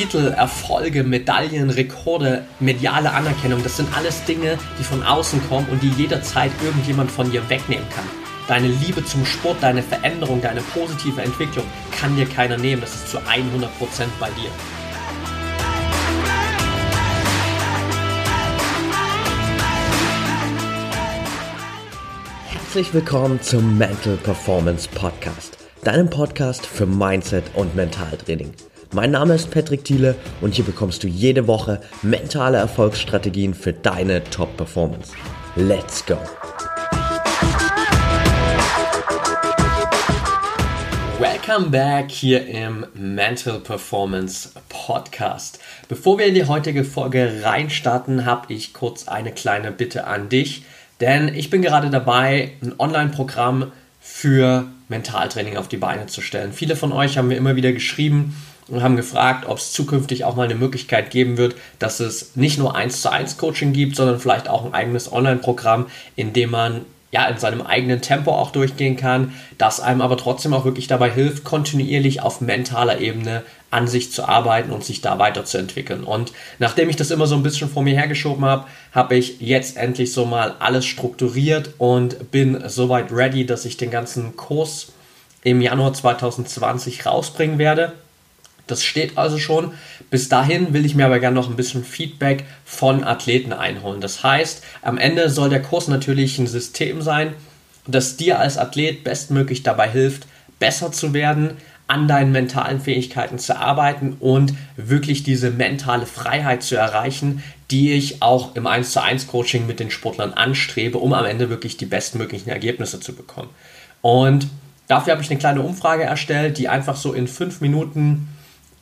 Titel, Erfolge, Medaillen, Rekorde, mediale Anerkennung, das sind alles Dinge, die von außen kommen und die jederzeit irgendjemand von dir wegnehmen kann. Deine Liebe zum Sport, deine Veränderung, deine positive Entwicklung kann dir keiner nehmen. Das ist zu 100% bei dir. Herzlich willkommen zum Mental Performance Podcast, deinem Podcast für Mindset und Mentaltraining. Mein Name ist Patrick Thiele und hier bekommst du jede Woche mentale Erfolgsstrategien für deine Top-Performance. Let's go! Welcome back hier im Mental Performance Podcast. Bevor wir in die heutige Folge reinstarten, habe ich kurz eine kleine Bitte an dich, denn ich bin gerade dabei, ein Online-Programm für Mentaltraining auf die Beine zu stellen. Viele von euch haben mir immer wieder geschrieben, und haben gefragt, ob es zukünftig auch mal eine Möglichkeit geben wird, dass es nicht nur 1 zu 1 Coaching gibt, sondern vielleicht auch ein eigenes Online-Programm, in dem man ja, in seinem eigenen Tempo auch durchgehen kann, das einem aber trotzdem auch wirklich dabei hilft, kontinuierlich auf mentaler Ebene an sich zu arbeiten und sich da weiterzuentwickeln. Und nachdem ich das immer so ein bisschen vor mir hergeschoben habe, habe ich jetzt endlich so mal alles strukturiert und bin soweit ready, dass ich den ganzen Kurs im Januar 2020 rausbringen werde. Das steht also schon. Bis dahin will ich mir aber gerne noch ein bisschen Feedback von Athleten einholen. Das heißt, am Ende soll der Kurs natürlich ein System sein, das dir als Athlet bestmöglich dabei hilft, besser zu werden, an deinen mentalen Fähigkeiten zu arbeiten und wirklich diese mentale Freiheit zu erreichen, die ich auch im 1 zu 1 Coaching mit den Sportlern anstrebe, um am Ende wirklich die bestmöglichen Ergebnisse zu bekommen. Und dafür habe ich eine kleine Umfrage erstellt, die einfach so in fünf Minuten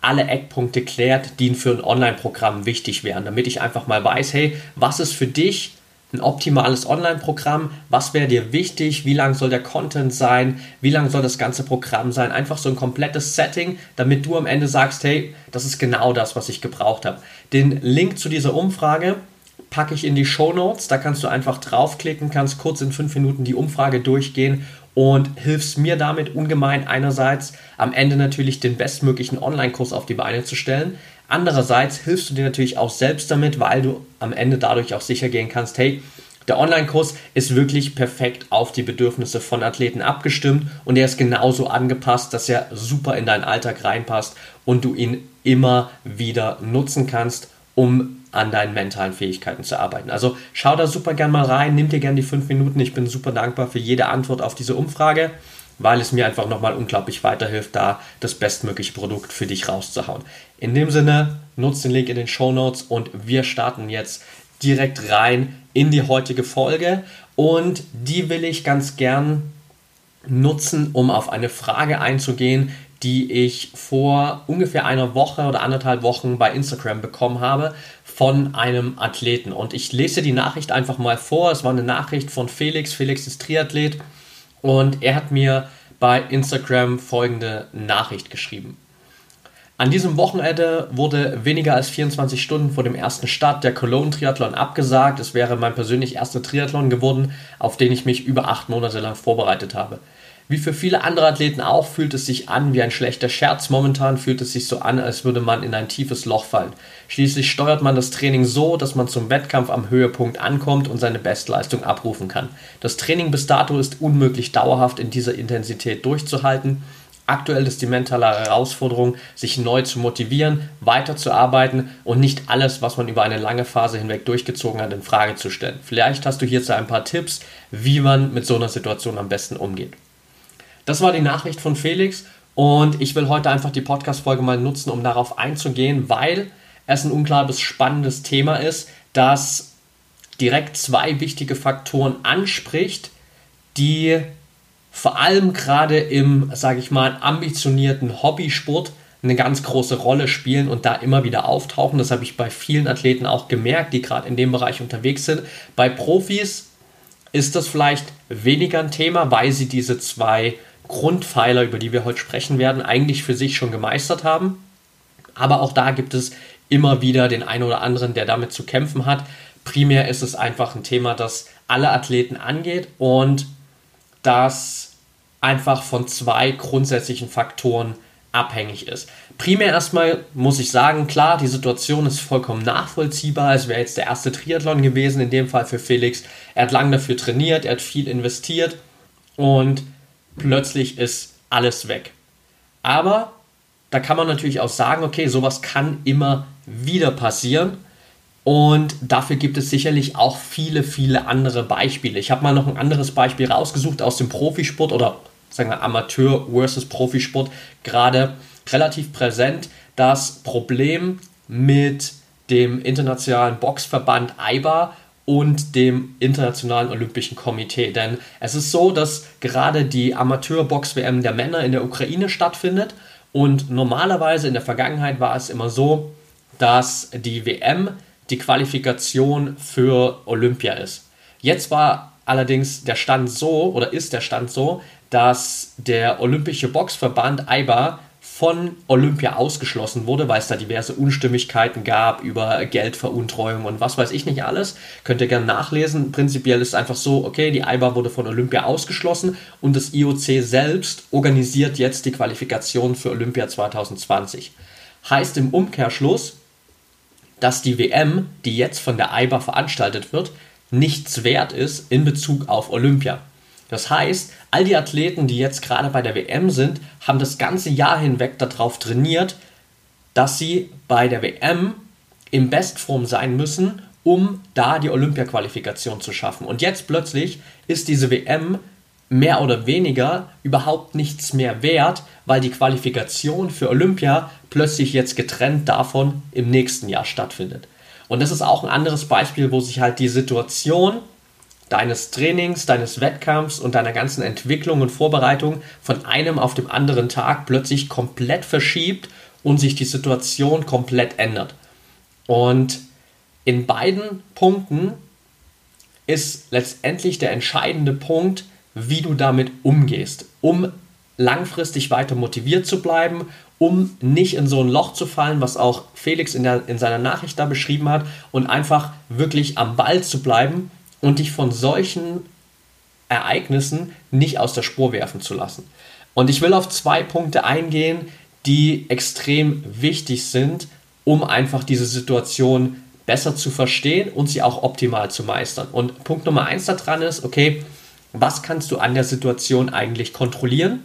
alle Eckpunkte klärt, die für ein Online-Programm wichtig wären, damit ich einfach mal weiß, hey, was ist für dich ein optimales Online-Programm, was wäre dir wichtig, wie lang soll der Content sein, wie lang soll das ganze Programm sein, einfach so ein komplettes Setting, damit du am Ende sagst, hey, das ist genau das, was ich gebraucht habe. Den Link zu dieser Umfrage packe ich in die Show Notes, da kannst du einfach draufklicken, kannst kurz in fünf Minuten die Umfrage durchgehen und hilfst mir damit ungemein einerseits am Ende natürlich den bestmöglichen Online-Kurs auf die Beine zu stellen. Andererseits hilfst du dir natürlich auch selbst damit, weil du am Ende dadurch auch sicher gehen kannst, hey, der Online-Kurs ist wirklich perfekt auf die Bedürfnisse von Athleten abgestimmt und er ist genauso angepasst, dass er super in deinen Alltag reinpasst und du ihn immer wieder nutzen kannst, um an deinen mentalen Fähigkeiten zu arbeiten. Also schau da super gern mal rein, nimm dir gern die fünf Minuten. Ich bin super dankbar für jede Antwort auf diese Umfrage, weil es mir einfach nochmal unglaublich weiterhilft, da das bestmögliche Produkt für dich rauszuhauen. In dem Sinne, nutzt den Link in den Show Notes und wir starten jetzt direkt rein in die heutige Folge und die will ich ganz gern nutzen, um auf eine Frage einzugehen, die ich vor ungefähr einer Woche oder anderthalb Wochen bei Instagram bekommen habe von einem Athleten. Und ich lese die Nachricht einfach mal vor. Es war eine Nachricht von Felix. Felix ist Triathlet und er hat mir bei Instagram folgende Nachricht geschrieben. An diesem Wochenende wurde weniger als 24 Stunden vor dem ersten Start der Cologne Triathlon abgesagt. Es wäre mein persönlich erster Triathlon geworden, auf den ich mich über acht Monate lang vorbereitet habe. Wie für viele andere Athleten auch fühlt es sich an wie ein schlechter Scherz. Momentan fühlt es sich so an, als würde man in ein tiefes Loch fallen. Schließlich steuert man das Training so, dass man zum Wettkampf am Höhepunkt ankommt und seine Bestleistung abrufen kann. Das Training bis dato ist unmöglich dauerhaft in dieser Intensität durchzuhalten. Aktuell ist die mentale Herausforderung, sich neu zu motivieren, weiterzuarbeiten und nicht alles, was man über eine lange Phase hinweg durchgezogen hat, in Frage zu stellen. Vielleicht hast du hierzu ein paar Tipps, wie man mit so einer Situation am besten umgeht. Das war die Nachricht von Felix und ich will heute einfach die Podcast-Folge mal nutzen, um darauf einzugehen, weil es ein unglaublich spannendes Thema ist, das direkt zwei wichtige Faktoren anspricht, die vor allem gerade im, sage ich mal, ambitionierten Hobbysport eine ganz große Rolle spielen und da immer wieder auftauchen. Das habe ich bei vielen Athleten auch gemerkt, die gerade in dem Bereich unterwegs sind. Bei Profis ist das vielleicht weniger ein Thema, weil sie diese zwei Grundpfeiler, über die wir heute sprechen werden, eigentlich für sich schon gemeistert haben. Aber auch da gibt es immer wieder den einen oder anderen, der damit zu kämpfen hat. Primär ist es einfach ein Thema, das alle Athleten angeht und das einfach von zwei grundsätzlichen Faktoren abhängig ist. Primär erstmal muss ich sagen, klar, die Situation ist vollkommen nachvollziehbar. Es wäre jetzt der erste Triathlon gewesen, in dem Fall für Felix. Er hat lange dafür trainiert, er hat viel investiert und plötzlich ist alles weg. Aber da kann man natürlich auch sagen, okay, sowas kann immer wieder passieren. Und dafür gibt es sicherlich auch viele, viele andere Beispiele. Ich habe mal noch ein anderes Beispiel rausgesucht aus dem Profisport oder sagen wir Amateur versus Profisport. Gerade relativ präsent das Problem mit dem internationalen Boxverband IBA und dem Internationalen Olympischen Komitee. Denn es ist so, dass gerade die Amateur-Box-WM der Männer in der Ukraine stattfindet und normalerweise in der Vergangenheit war es immer so, dass die WM die Qualifikation für Olympia ist. Jetzt war allerdings der Stand so oder ist der Stand so, dass der Olympische Boxverband IBA von Olympia ausgeschlossen wurde, weil es da diverse Unstimmigkeiten gab über Geldveruntreuung und was weiß ich nicht alles. Könnt ihr gerne nachlesen. Prinzipiell ist es einfach so, okay, die IBA wurde von Olympia ausgeschlossen und das IOC selbst organisiert jetzt die Qualifikation für Olympia 2020. Heißt im Umkehrschluss, dass die WM, die jetzt von der IBA veranstaltet wird, nichts wert ist in Bezug auf Olympia. Das heißt, all die Athleten, die jetzt gerade bei der WM sind, haben das ganze Jahr hinweg darauf trainiert, dass sie bei der WM in Bestform sein müssen, um da die Olympia-Qualifikation zu schaffen. Und jetzt plötzlich ist diese WM mehr oder weniger überhaupt nichts mehr wert, weil die Qualifikation für Olympia plötzlich jetzt getrennt davon im nächsten Jahr stattfindet. Und das ist auch ein anderes Beispiel, wo sich halt die Situation deines Trainings, deines Wettkampfs und deiner ganzen Entwicklung und Vorbereitung von einem auf dem anderen Tag plötzlich komplett verschiebt und sich die Situation komplett ändert. Und in beiden Punkten ist letztendlich der entscheidende Punkt, wie du damit umgehst, um langfristig weiter motiviert zu bleiben, um nicht in so ein Loch zu fallen, was auch Felix in, der, in seiner Nachricht da beschrieben hat, und einfach wirklich am Ball zu bleiben und dich von solchen Ereignissen nicht aus der Spur werfen zu lassen. Und ich will auf zwei Punkte eingehen, die extrem wichtig sind, um einfach diese Situation besser zu verstehen und sie auch optimal zu meistern. Und Punkt Nummer eins daran ist, okay, was kannst du an der Situation eigentlich kontrollieren?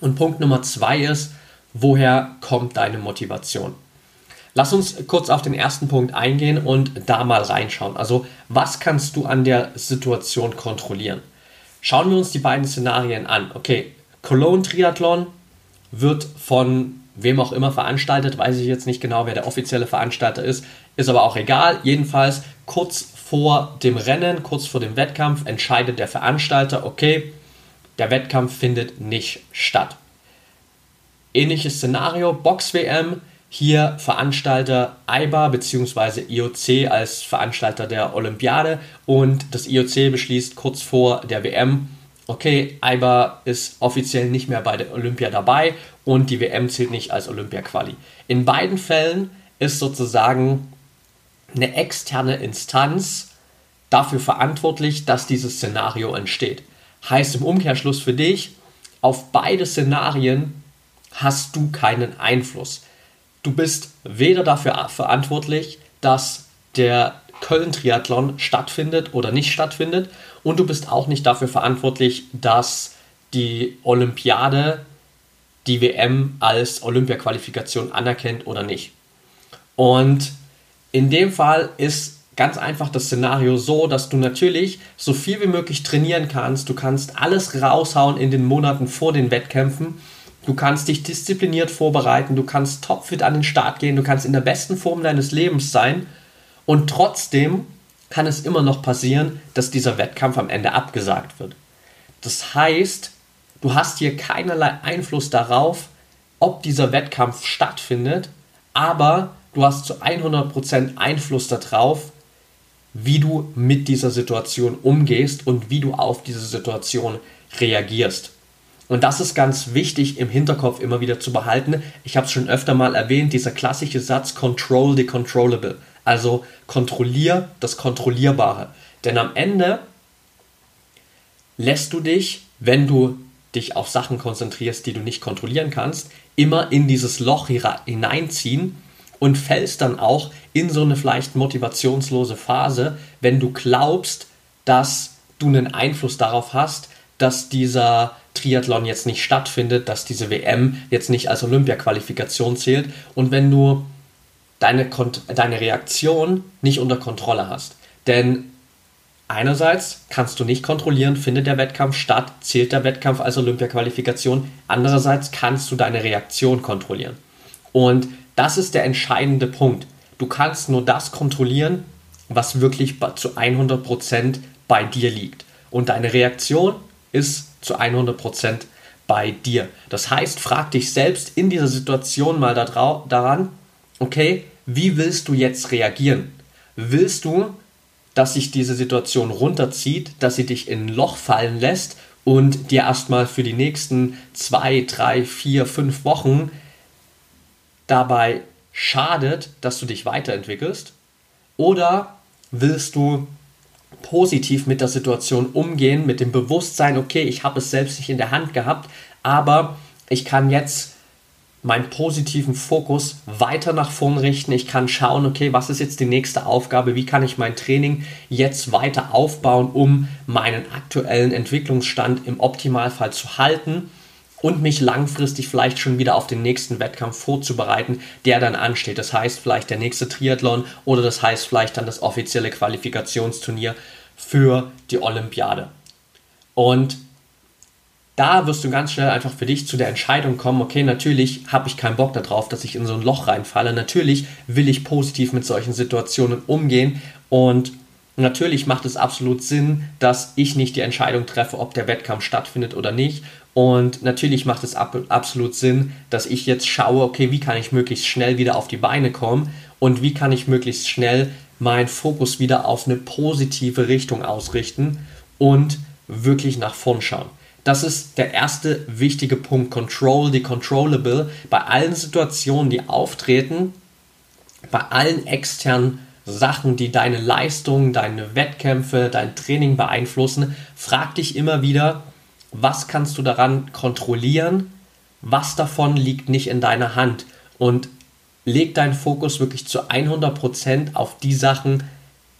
Und Punkt Nummer zwei ist, woher kommt deine Motivation? Lass uns kurz auf den ersten Punkt eingehen und da mal reinschauen. Also, was kannst du an der Situation kontrollieren? Schauen wir uns die beiden Szenarien an. Okay, Cologne Triathlon wird von wem auch immer veranstaltet, weiß ich jetzt nicht genau, wer der offizielle Veranstalter ist, ist aber auch egal. Jedenfalls kurz vor dem Rennen, kurz vor dem Wettkampf entscheidet der Veranstalter, okay, der Wettkampf findet nicht statt. Ähnliches Szenario, Box-WM, hier Veranstalter IBA bzw. IOC als Veranstalter der Olympiade und das IOC beschließt kurz vor der WM, okay, IBA ist offiziell nicht mehr bei der Olympia dabei und die WM zählt nicht als Olympia-Quali. In beiden Fällen ist sozusagen eine externe Instanz dafür verantwortlich, dass dieses Szenario entsteht. Heißt im Umkehrschluss für dich, auf beide Szenarien hast du keinen Einfluss. Du bist weder dafür verantwortlich, dass der Köln-Triathlon stattfindet oder nicht stattfindet und du bist auch nicht dafür verantwortlich, dass die Olympiade die WM als Olympia-Qualifikation anerkennt oder nicht. Und in dem Fall ist ganz einfach das Szenario so, dass du natürlich so viel wie möglich trainieren kannst. Du kannst alles raushauen in den Monaten vor den Wettkämpfen Du kannst dich diszipliniert vorbereiten, du kannst topfit an den Start gehen, du kannst in der besten Form deines Lebens sein und trotzdem kann es immer noch passieren, dass dieser Wettkampf am Ende abgesagt wird. Das heißt, du hast hier keinerlei Einfluss darauf, ob dieser Wettkampf stattfindet, aber du hast zu 100% Einfluss darauf, wie du mit dieser Situation umgehst und wie du auf diese Situation reagierst. Und das ist ganz wichtig im Hinterkopf immer wieder zu behalten. Ich habe es schon öfter mal erwähnt, dieser klassische Satz Control the Controllable. Also kontrollier das Kontrollierbare. Denn am Ende lässt du dich, wenn du dich auf Sachen konzentrierst, die du nicht kontrollieren kannst, immer in dieses Loch hineinziehen und fällst dann auch in so eine vielleicht motivationslose Phase, wenn du glaubst, dass du einen Einfluss darauf hast, dass dieser Triathlon jetzt nicht stattfindet, dass diese WM jetzt nicht als Olympia-Qualifikation zählt und wenn du deine, deine Reaktion nicht unter Kontrolle hast. Denn einerseits kannst du nicht kontrollieren, findet der Wettkampf statt, zählt der Wettkampf als Olympia-Qualifikation, andererseits kannst du deine Reaktion kontrollieren. Und das ist der entscheidende Punkt. Du kannst nur das kontrollieren, was wirklich zu 100% bei dir liegt. Und deine Reaktion ist zu 100% bei dir. Das heißt, frag dich selbst in dieser Situation mal daran, okay, wie willst du jetzt reagieren? Willst du, dass sich diese Situation runterzieht, dass sie dich in ein Loch fallen lässt und dir erstmal für die nächsten zwei, drei, vier, fünf Wochen dabei schadet, dass du dich weiterentwickelst? Oder willst du positiv mit der Situation umgehen, mit dem Bewusstsein, okay, ich habe es selbst nicht in der Hand gehabt, aber ich kann jetzt meinen positiven Fokus weiter nach vorn richten. Ich kann schauen, okay, was ist jetzt die nächste Aufgabe? Wie kann ich mein Training jetzt weiter aufbauen, um meinen aktuellen Entwicklungsstand im Optimalfall zu halten und mich langfristig vielleicht schon wieder auf den nächsten Wettkampf vorzubereiten, der dann ansteht. Das heißt vielleicht der nächste Triathlon oder das heißt vielleicht dann das offizielle Qualifikationsturnier für die Olympiade. Und da wirst du ganz schnell einfach für dich zu der Entscheidung kommen, okay, natürlich habe ich keinen Bock darauf, dass ich in so ein Loch reinfalle. Natürlich will ich positiv mit solchen Situationen umgehen natürlich macht es absolut Sinn, dass ich nicht die Entscheidung treffe, ob der Wettkampf stattfindet oder nicht. Und natürlich macht es ab, absolut Sinn, dass ich jetzt schaue, okay, wie kann ich möglichst schnell wieder auf die Beine kommen und wie kann ich möglichst schnell meinen Fokus wieder auf eine positive Richtung ausrichten und wirklich nach vorn schauen. Das ist der erste wichtige Punkt. Control the controllable. Bei allen Situationen, die auftreten, bei allen externen Sachen, die deine Leistung, deine Wettkämpfe, dein Training beeinflussen, frag dich immer wieder, was kannst du daran kontrollieren, was davon liegt nicht in deiner Hand? Und leg deinen Fokus wirklich zu 100% auf die Sachen,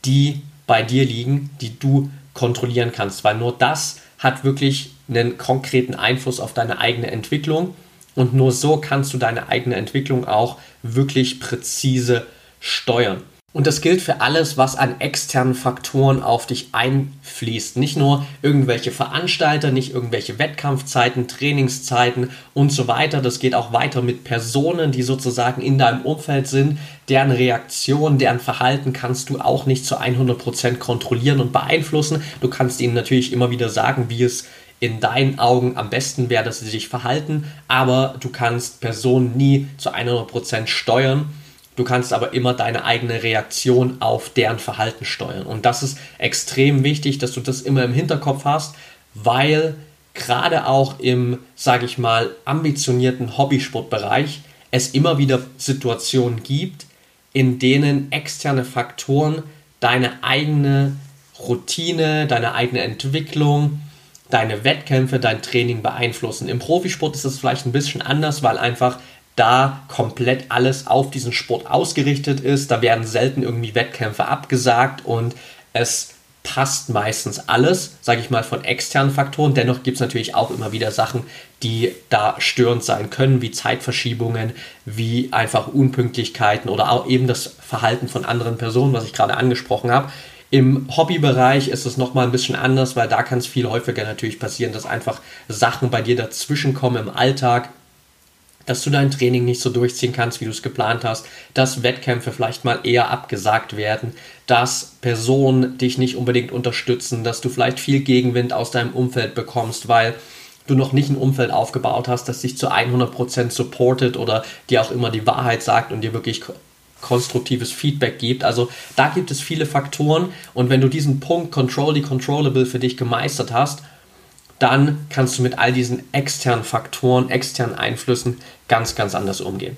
die bei dir liegen, die du kontrollieren kannst, weil nur das hat wirklich einen konkreten Einfluss auf deine eigene Entwicklung. Und nur so kannst du deine eigene Entwicklung auch wirklich präzise steuern. Und das gilt für alles, was an externen Faktoren auf dich einfließt. Nicht nur irgendwelche Veranstalter, nicht irgendwelche Wettkampfzeiten, Trainingszeiten und so weiter. Das geht auch weiter mit Personen, die sozusagen in deinem Umfeld sind. Deren Reaktion, deren Verhalten kannst du auch nicht zu 100% kontrollieren und beeinflussen. Du kannst ihnen natürlich immer wieder sagen, wie es in deinen Augen am besten wäre, dass sie sich verhalten, aber du kannst Personen nie zu 100% steuern. Du kannst aber immer deine eigene Reaktion auf deren Verhalten steuern. Und das ist extrem wichtig, dass du das immer im Hinterkopf hast, weil gerade auch im, sage ich mal, ambitionierten Hobbysportbereich es immer wieder Situationen gibt, in denen externe Faktoren deine eigene Routine, deine eigene Entwicklung, deine Wettkämpfe, dein Training beeinflussen. Im Profisport ist es vielleicht ein bisschen anders, weil einfach da komplett alles auf diesen Sport ausgerichtet ist. Da werden selten irgendwie Wettkämpfe abgesagt und es passt meistens alles, sage ich mal, von externen Faktoren. Dennoch gibt es natürlich auch immer wieder Sachen, die da störend sein können, wie Zeitverschiebungen, wie einfach Unpünktlichkeiten oder auch eben das Verhalten von anderen Personen, was ich gerade angesprochen habe. Im Hobbybereich ist es nochmal ein bisschen anders, weil da kann es viel häufiger natürlich passieren, dass einfach Sachen bei dir dazwischen kommen im Alltag, dass du dein Training nicht so durchziehen kannst, wie du es geplant hast, dass Wettkämpfe vielleicht mal eher abgesagt werden, dass Personen dich nicht unbedingt unterstützen, dass du vielleicht viel Gegenwind aus deinem Umfeld bekommst, weil du noch nicht ein Umfeld aufgebaut hast, das dich zu 100% supportet oder dir auch immer die Wahrheit sagt und dir wirklich konstruktives Feedback gibt. Also da gibt es viele Faktoren und wenn du diesen Punkt Control the Controllable für dich gemeistert hast, dann kannst du mit all diesen externen Faktoren, externen Einflüssen ganz, ganz anders umgehen.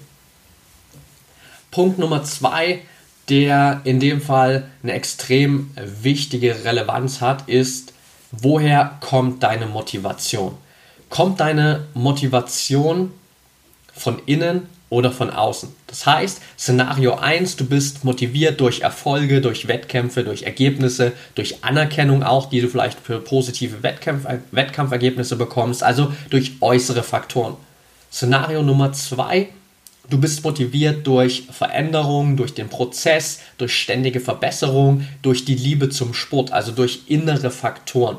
Punkt Nummer zwei, der in dem Fall eine extrem wichtige Relevanz hat, ist, woher kommt deine Motivation? kommt deine Motivation von innen oder von außen. Das heißt, Szenario 1, du bist motiviert durch Erfolge, durch Wettkämpfe, durch Ergebnisse, durch Anerkennung auch, die du vielleicht für positive Wettkampf, Wettkampfergebnisse bekommst, also durch äußere Faktoren. Szenario Nummer 2, du bist motiviert durch Veränderung, durch den Prozess, durch ständige Verbesserung, durch die Liebe zum Sport, also durch innere Faktoren.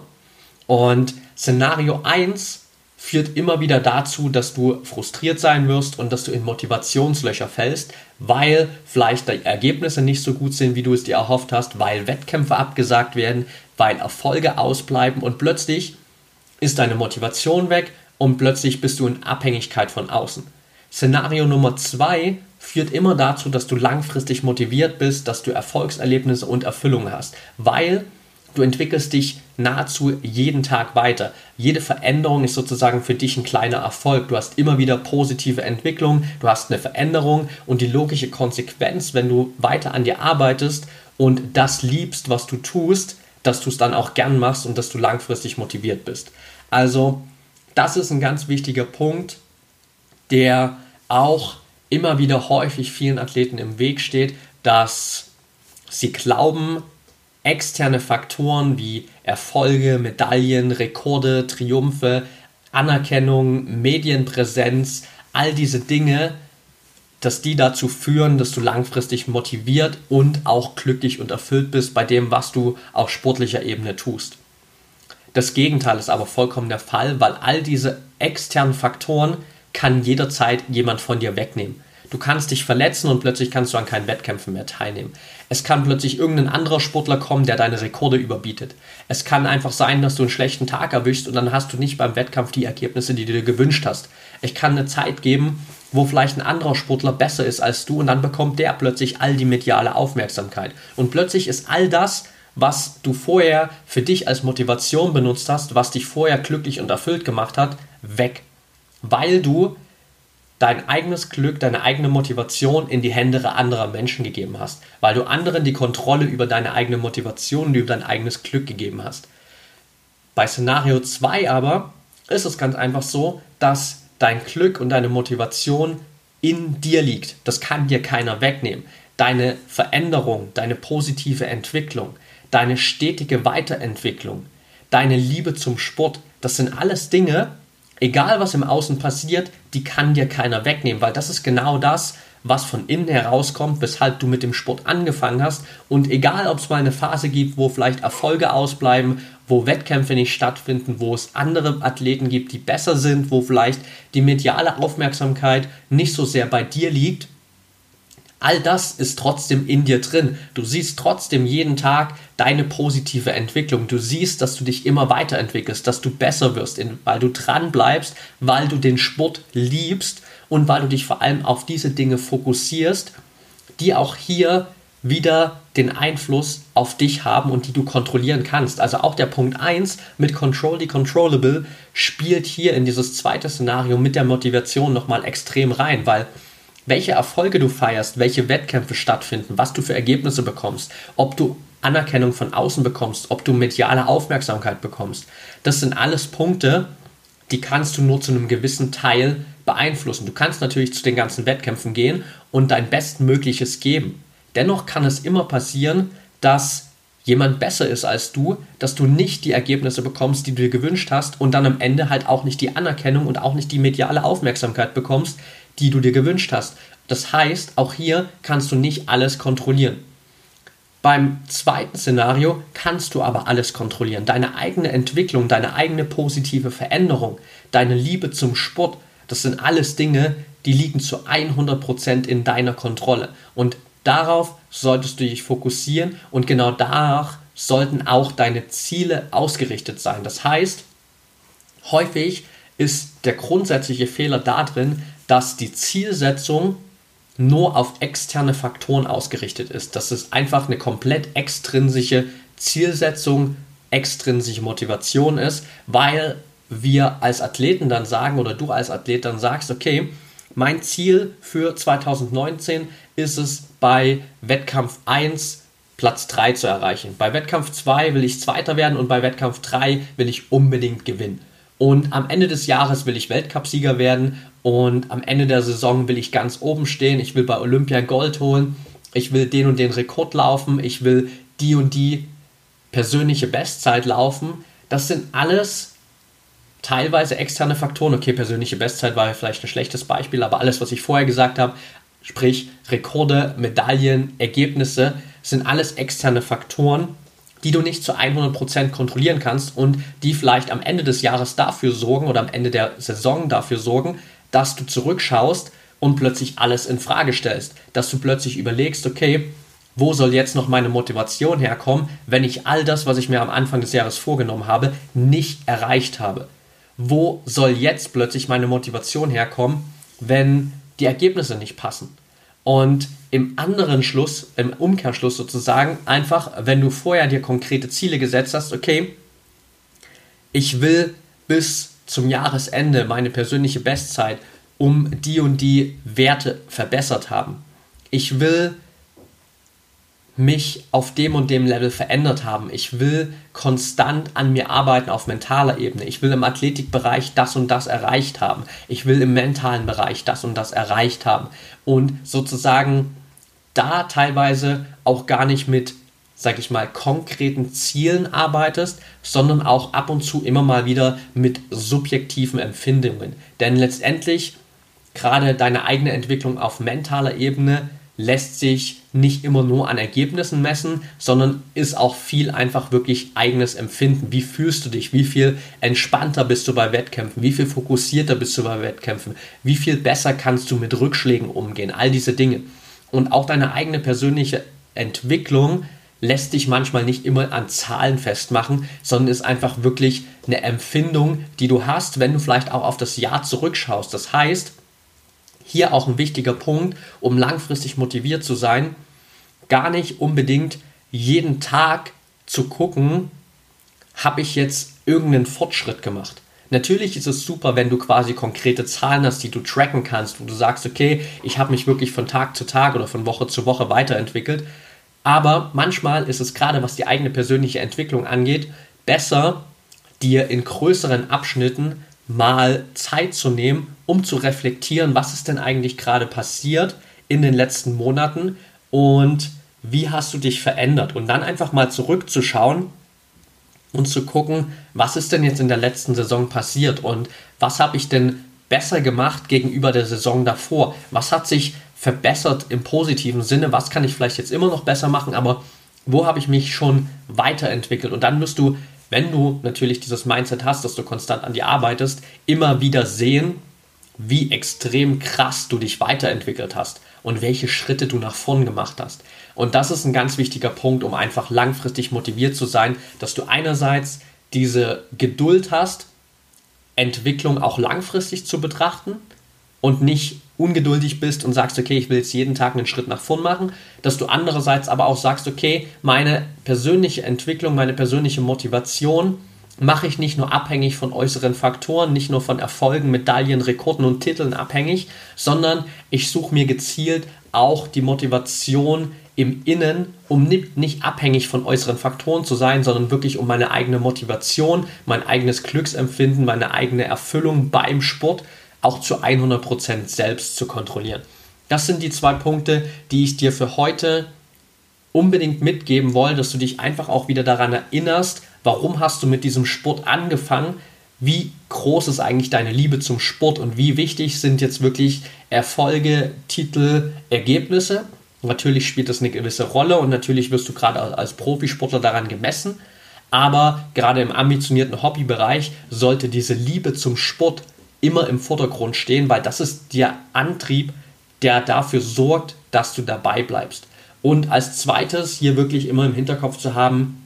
Und Szenario 1 führt immer wieder dazu, dass du frustriert sein wirst und dass du in Motivationslöcher fällst, weil vielleicht die Ergebnisse nicht so gut sind, wie du es dir erhofft hast, weil Wettkämpfe abgesagt werden, weil Erfolge ausbleiben und plötzlich ist deine Motivation weg und plötzlich bist du in Abhängigkeit von außen. Szenario Nummer zwei führt immer dazu, dass du langfristig motiviert bist, dass du Erfolgserlebnisse und Erfüllungen hast, weil du entwickelst dich nahezu jeden Tag weiter. Jede Veränderung ist sozusagen für dich ein kleiner Erfolg. Du hast immer wieder positive Entwicklung, du hast eine Veränderung und die logische Konsequenz, wenn du weiter an dir arbeitest und das liebst, was du tust, dass du es dann auch gern machst und dass du langfristig motiviert bist. Also, das ist ein ganz wichtiger Punkt, der auch immer wieder häufig vielen Athleten im Weg steht, dass sie glauben, externe Faktoren wie Erfolge, Medaillen, Rekorde, Triumphe, Anerkennung, Medienpräsenz, all diese Dinge, dass die dazu führen, dass du langfristig motiviert und auch glücklich und erfüllt bist bei dem, was du auf sportlicher Ebene tust. Das Gegenteil ist aber vollkommen der Fall, weil all diese externen Faktoren kann jederzeit jemand von dir wegnehmen. Du kannst dich verletzen und plötzlich kannst du an keinen Wettkämpfen mehr teilnehmen. Es kann plötzlich irgendein anderer Sportler kommen, der deine Rekorde überbietet. Es kann einfach sein, dass du einen schlechten Tag erwischst und dann hast du nicht beim Wettkampf die Ergebnisse, die du dir gewünscht hast. Ich kann eine Zeit geben, wo vielleicht ein anderer Sportler besser ist als du und dann bekommt der plötzlich all die mediale Aufmerksamkeit. Und plötzlich ist all das, was du vorher für dich als Motivation benutzt hast, was dich vorher glücklich und erfüllt gemacht hat, weg. Weil du dein eigenes Glück, deine eigene Motivation in die Hände anderer Menschen gegeben hast, weil du anderen die Kontrolle über deine eigene Motivation und über dein eigenes Glück gegeben hast. Bei Szenario 2 aber ist es ganz einfach so, dass dein Glück und deine Motivation in dir liegt. Das kann dir keiner wegnehmen. Deine Veränderung, deine positive Entwicklung, deine stetige Weiterentwicklung, deine Liebe zum Sport, das sind alles Dinge, egal was im Außen passiert, die kann dir keiner wegnehmen, weil das ist genau das, was von innen herauskommt, weshalb du mit dem Sport angefangen hast. Und egal, ob es mal eine Phase gibt, wo vielleicht Erfolge ausbleiben, wo Wettkämpfe nicht stattfinden, wo es andere Athleten gibt, die besser sind, wo vielleicht die mediale Aufmerksamkeit nicht so sehr bei dir liegt, All das ist trotzdem in dir drin. Du siehst trotzdem jeden Tag deine positive Entwicklung. Du siehst, dass du dich immer weiterentwickelst, dass du besser wirst, weil du dran bleibst, weil du den Sport liebst und weil du dich vor allem auf diese Dinge fokussierst, die auch hier wieder den Einfluss auf dich haben und die du kontrollieren kannst. Also auch der Punkt 1 mit Control the Controllable spielt hier in dieses zweite Szenario mit der Motivation nochmal extrem rein, weil welche Erfolge du feierst, welche Wettkämpfe stattfinden, was du für Ergebnisse bekommst, ob du Anerkennung von außen bekommst, ob du mediale Aufmerksamkeit bekommst. Das sind alles Punkte, die kannst du nur zu einem gewissen Teil beeinflussen. Du kannst natürlich zu den ganzen Wettkämpfen gehen und dein Bestmögliches geben. Dennoch kann es immer passieren, dass jemand besser ist als du, dass du nicht die Ergebnisse bekommst, die du dir gewünscht hast und dann am Ende halt auch nicht die Anerkennung und auch nicht die mediale Aufmerksamkeit bekommst, die du dir gewünscht hast. Das heißt, auch hier kannst du nicht alles kontrollieren. Beim zweiten Szenario kannst du aber alles kontrollieren. Deine eigene Entwicklung, deine eigene positive Veränderung, deine Liebe zum Sport, das sind alles Dinge, die liegen zu 100% in deiner Kontrolle. Und darauf solltest du dich fokussieren und genau danach sollten auch deine Ziele ausgerichtet sein. Das heißt, häufig ist der grundsätzliche Fehler darin, dass die Zielsetzung nur auf externe Faktoren ausgerichtet ist. Dass es einfach eine komplett extrinsische Zielsetzung, extrinsische Motivation ist, weil wir als Athleten dann sagen oder du als Athlet dann sagst, okay, mein Ziel für 2019 ist es bei Wettkampf 1 Platz 3 zu erreichen. Bei Wettkampf 2 will ich Zweiter werden und bei Wettkampf 3 will ich unbedingt gewinnen. Und am Ende des Jahres will ich Weltcupsieger werden und am Ende der Saison will ich ganz oben stehen. Ich will bei Olympia Gold holen. Ich will den und den Rekord laufen. Ich will die und die persönliche Bestzeit laufen. Das sind alles teilweise externe Faktoren. Okay, persönliche Bestzeit war vielleicht ein schlechtes Beispiel, aber alles, was ich vorher gesagt habe, sprich Rekorde, Medaillen, Ergebnisse, sind alles externe Faktoren, die du nicht zu 100% kontrollieren kannst und die vielleicht am Ende des Jahres dafür sorgen oder am Ende der Saison dafür sorgen, dass du zurückschaust und plötzlich alles in Frage stellst, dass du plötzlich überlegst, okay, wo soll jetzt noch meine Motivation herkommen, wenn ich all das, was ich mir am Anfang des Jahres vorgenommen habe, nicht erreicht habe? Wo soll jetzt plötzlich meine Motivation herkommen, wenn die Ergebnisse nicht passen? Und im anderen Schluss, im Umkehrschluss sozusagen, einfach, wenn du vorher dir konkrete Ziele gesetzt hast, okay, ich will bis zum Jahresende meine persönliche Bestzeit um die und die Werte verbessert haben. Ich will mich auf dem und dem Level verändert haben. Ich will konstant an mir arbeiten auf mentaler Ebene. Ich will im Athletikbereich das und das erreicht haben. Ich will im mentalen Bereich das und das erreicht haben. Und sozusagen da teilweise auch gar nicht mit, sag ich mal, konkreten Zielen arbeitest, sondern auch ab und zu immer mal wieder mit subjektiven Empfindungen. Denn letztendlich gerade deine eigene Entwicklung auf mentaler Ebene lässt sich nicht immer nur an Ergebnissen messen, sondern ist auch viel einfach wirklich eigenes Empfinden. Wie fühlst du dich? Wie viel entspannter bist du bei Wettkämpfen? Wie viel fokussierter bist du bei Wettkämpfen? Wie viel besser kannst du mit Rückschlägen umgehen? All diese Dinge. Und auch deine eigene persönliche Entwicklung lässt dich manchmal nicht immer an Zahlen festmachen, sondern ist einfach wirklich eine Empfindung, die du hast, wenn du vielleicht auch auf das Jahr zurückschaust. Das heißt, hier auch ein wichtiger Punkt, um langfristig motiviert zu sein, gar nicht unbedingt jeden Tag zu gucken, habe ich jetzt irgendeinen Fortschritt gemacht. Natürlich ist es super, wenn du quasi konkrete Zahlen hast, die du tracken kannst, wo du sagst, okay, ich habe mich wirklich von Tag zu Tag oder von Woche zu Woche weiterentwickelt. Aber manchmal ist es gerade, was die eigene persönliche Entwicklung angeht, besser, dir in größeren Abschnitten mal Zeit zu nehmen, um zu reflektieren, was ist denn eigentlich gerade passiert in den letzten Monaten und wie hast du dich verändert und dann einfach mal zurückzuschauen und zu gucken, was ist denn jetzt in der letzten Saison passiert und was habe ich denn besser gemacht gegenüber der Saison davor? Was hat sich verbessert im positiven Sinne? Was kann ich vielleicht jetzt immer noch besser machen, aber wo habe ich mich schon weiterentwickelt? Und dann wirst du wenn du natürlich dieses Mindset hast, dass du konstant an dir arbeitest, immer wieder sehen, wie extrem krass du dich weiterentwickelt hast und welche Schritte du nach vorn gemacht hast. Und das ist ein ganz wichtiger Punkt, um einfach langfristig motiviert zu sein, dass du einerseits diese Geduld hast, Entwicklung auch langfristig zu betrachten und nicht ungeduldig bist und sagst, okay, ich will jetzt jeden Tag einen Schritt nach vorn machen, dass du andererseits aber auch sagst, okay, meine persönliche Entwicklung, meine persönliche Motivation mache ich nicht nur abhängig von äußeren Faktoren, nicht nur von Erfolgen, Medaillen, Rekorden und Titeln abhängig, sondern ich suche mir gezielt auch die Motivation im Innen, um nicht abhängig von äußeren Faktoren zu sein, sondern wirklich um meine eigene Motivation, mein eigenes Glücksempfinden, meine eigene Erfüllung beim Sport auch zu 100% selbst zu kontrollieren. Das sind die zwei Punkte, die ich dir für heute unbedingt mitgeben wollte, dass du dich einfach auch wieder daran erinnerst, warum hast du mit diesem Sport angefangen, wie groß ist eigentlich deine Liebe zum Sport und wie wichtig sind jetzt wirklich Erfolge, Titel, Ergebnisse. Natürlich spielt das eine gewisse Rolle und natürlich wirst du gerade als Profisportler daran gemessen, aber gerade im ambitionierten Hobbybereich sollte diese Liebe zum Sport immer im Vordergrund stehen, weil das ist der Antrieb, der dafür sorgt, dass du dabei bleibst. Und als zweites hier wirklich immer im Hinterkopf zu haben,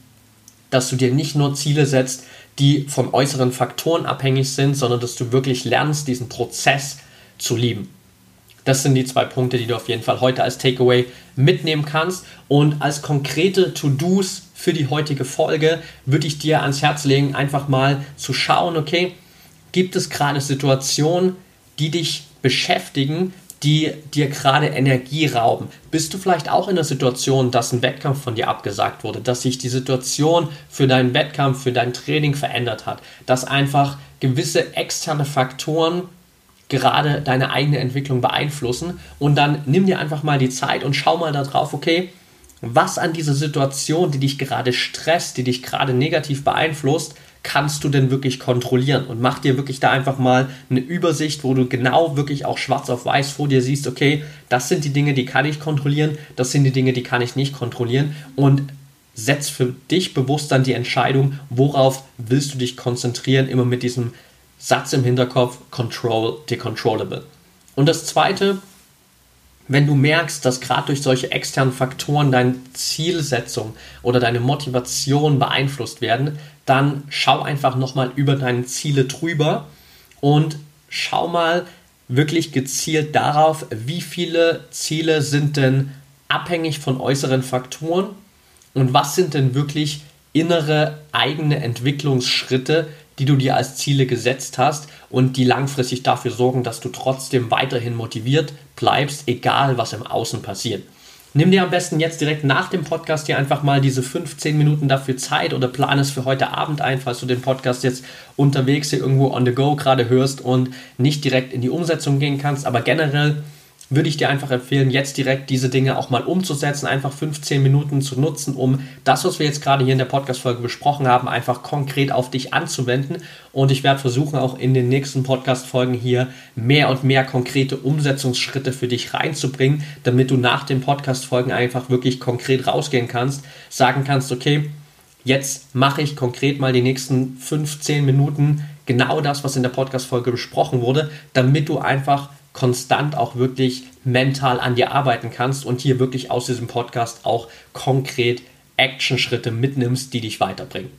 dass du dir nicht nur Ziele setzt, die von äußeren Faktoren abhängig sind, sondern dass du wirklich lernst, diesen Prozess zu lieben. Das sind die zwei Punkte, die du auf jeden Fall heute als Takeaway mitnehmen kannst. Und als konkrete To-Dos für die heutige Folge würde ich dir ans Herz legen, einfach mal zu schauen, okay, Gibt es gerade Situationen, die dich beschäftigen, die dir gerade Energie rauben? Bist du vielleicht auch in der Situation, dass ein Wettkampf von dir abgesagt wurde, dass sich die Situation für deinen Wettkampf, für dein Training verändert hat, dass einfach gewisse externe Faktoren gerade deine eigene Entwicklung beeinflussen und dann nimm dir einfach mal die Zeit und schau mal darauf, okay, was an dieser Situation, die dich gerade stresst, die dich gerade negativ beeinflusst, kannst du denn wirklich kontrollieren? Und mach dir wirklich da einfach mal eine Übersicht, wo du genau wirklich auch schwarz auf weiß vor dir siehst, okay, das sind die Dinge, die kann ich kontrollieren, das sind die Dinge, die kann ich nicht kontrollieren. Und setz für dich bewusst dann die Entscheidung, worauf willst du dich konzentrieren, immer mit diesem Satz im Hinterkopf, Control the Controllable. Und das zweite, wenn du merkst, dass gerade durch solche externen Faktoren deine Zielsetzung oder deine Motivation beeinflusst werden, dann schau einfach nochmal über deine Ziele drüber und schau mal wirklich gezielt darauf, wie viele Ziele sind denn abhängig von äußeren Faktoren und was sind denn wirklich innere eigene Entwicklungsschritte, die du dir als Ziele gesetzt hast und die langfristig dafür sorgen, dass du trotzdem weiterhin motiviert bleibst, egal was im Außen passiert. Nimm dir am besten jetzt direkt nach dem Podcast hier einfach mal diese 15 Minuten dafür Zeit oder plan es für heute Abend ein, falls du den Podcast jetzt unterwegs hier irgendwo on the go gerade hörst und nicht direkt in die Umsetzung gehen kannst. Aber generell würde ich dir einfach empfehlen, jetzt direkt diese Dinge auch mal umzusetzen, einfach 15 Minuten zu nutzen, um das, was wir jetzt gerade hier in der Podcast-Folge besprochen haben, einfach konkret auf dich anzuwenden. Und ich werde versuchen, auch in den nächsten Podcast-Folgen hier mehr und mehr konkrete Umsetzungsschritte für dich reinzubringen, damit du nach den Podcast-Folgen einfach wirklich konkret rausgehen kannst, sagen kannst, okay, jetzt mache ich konkret mal die nächsten 15 Minuten genau das, was in der Podcast-Folge besprochen wurde, damit du einfach konstant auch wirklich mental an dir arbeiten kannst und hier wirklich aus diesem Podcast auch konkret Actionschritte mitnimmst, die dich weiterbringen.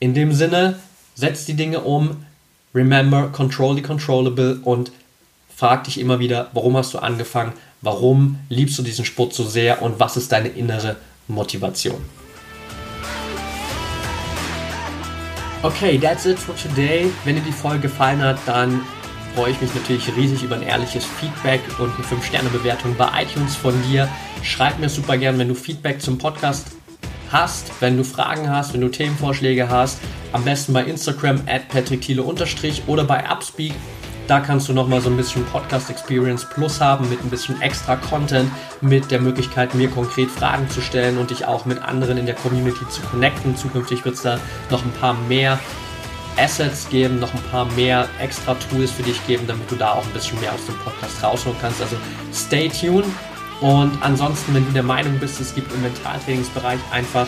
In dem Sinne, setz die Dinge um, remember, control the controllable und frag dich immer wieder, warum hast du angefangen, warum liebst du diesen Sport so sehr und was ist deine innere Motivation. Okay, that's it for today. Wenn dir die Folge gefallen hat, dann freue ich mich natürlich riesig über ein ehrliches Feedback und eine 5-Sterne-Bewertung bei iTunes von dir. Schreib mir super gern, wenn du Feedback zum Podcast hast, wenn du Fragen hast, wenn du Themenvorschläge hast. Am besten bei Instagram at patrickthiele oder bei Upspeak. Da kannst du nochmal so ein bisschen Podcast Experience Plus haben mit ein bisschen extra Content, mit der Möglichkeit, mir konkret Fragen zu stellen und dich auch mit anderen in der Community zu connecten. Zukünftig wird es da noch ein paar mehr Assets geben, noch ein paar mehr extra Tools für dich geben, damit du da auch ein bisschen mehr aus dem Podcast rausholen kannst. Also stay tuned. Und ansonsten, wenn du der Meinung bist, es gibt im Mentaltrainingsbereich einfach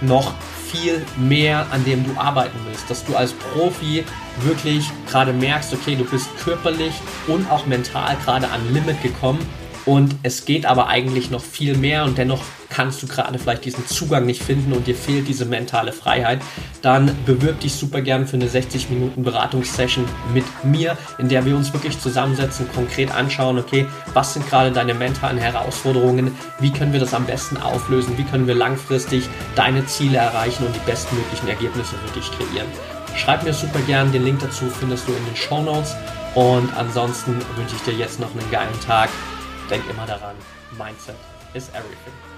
noch viel mehr, an dem du arbeiten willst, dass du als Profi wirklich gerade merkst, okay, du bist körperlich und auch mental gerade an Limit gekommen und es geht aber eigentlich noch viel mehr und dennoch kannst du gerade vielleicht diesen Zugang nicht finden und dir fehlt diese mentale Freiheit, dann bewirb dich super gern für eine 60 Minuten Beratungssession mit mir, in der wir uns wirklich zusammensetzen, konkret anschauen, okay, was sind gerade deine mentalen Herausforderungen, wie können wir das am besten auflösen, wie können wir langfristig deine Ziele erreichen und die bestmöglichen Ergebnisse für dich kreieren. Schreib mir super gern, den Link dazu findest du in den Show Notes und ansonsten wünsche ich dir jetzt noch einen geilen Tag. Denk immer daran, Mindset is everything.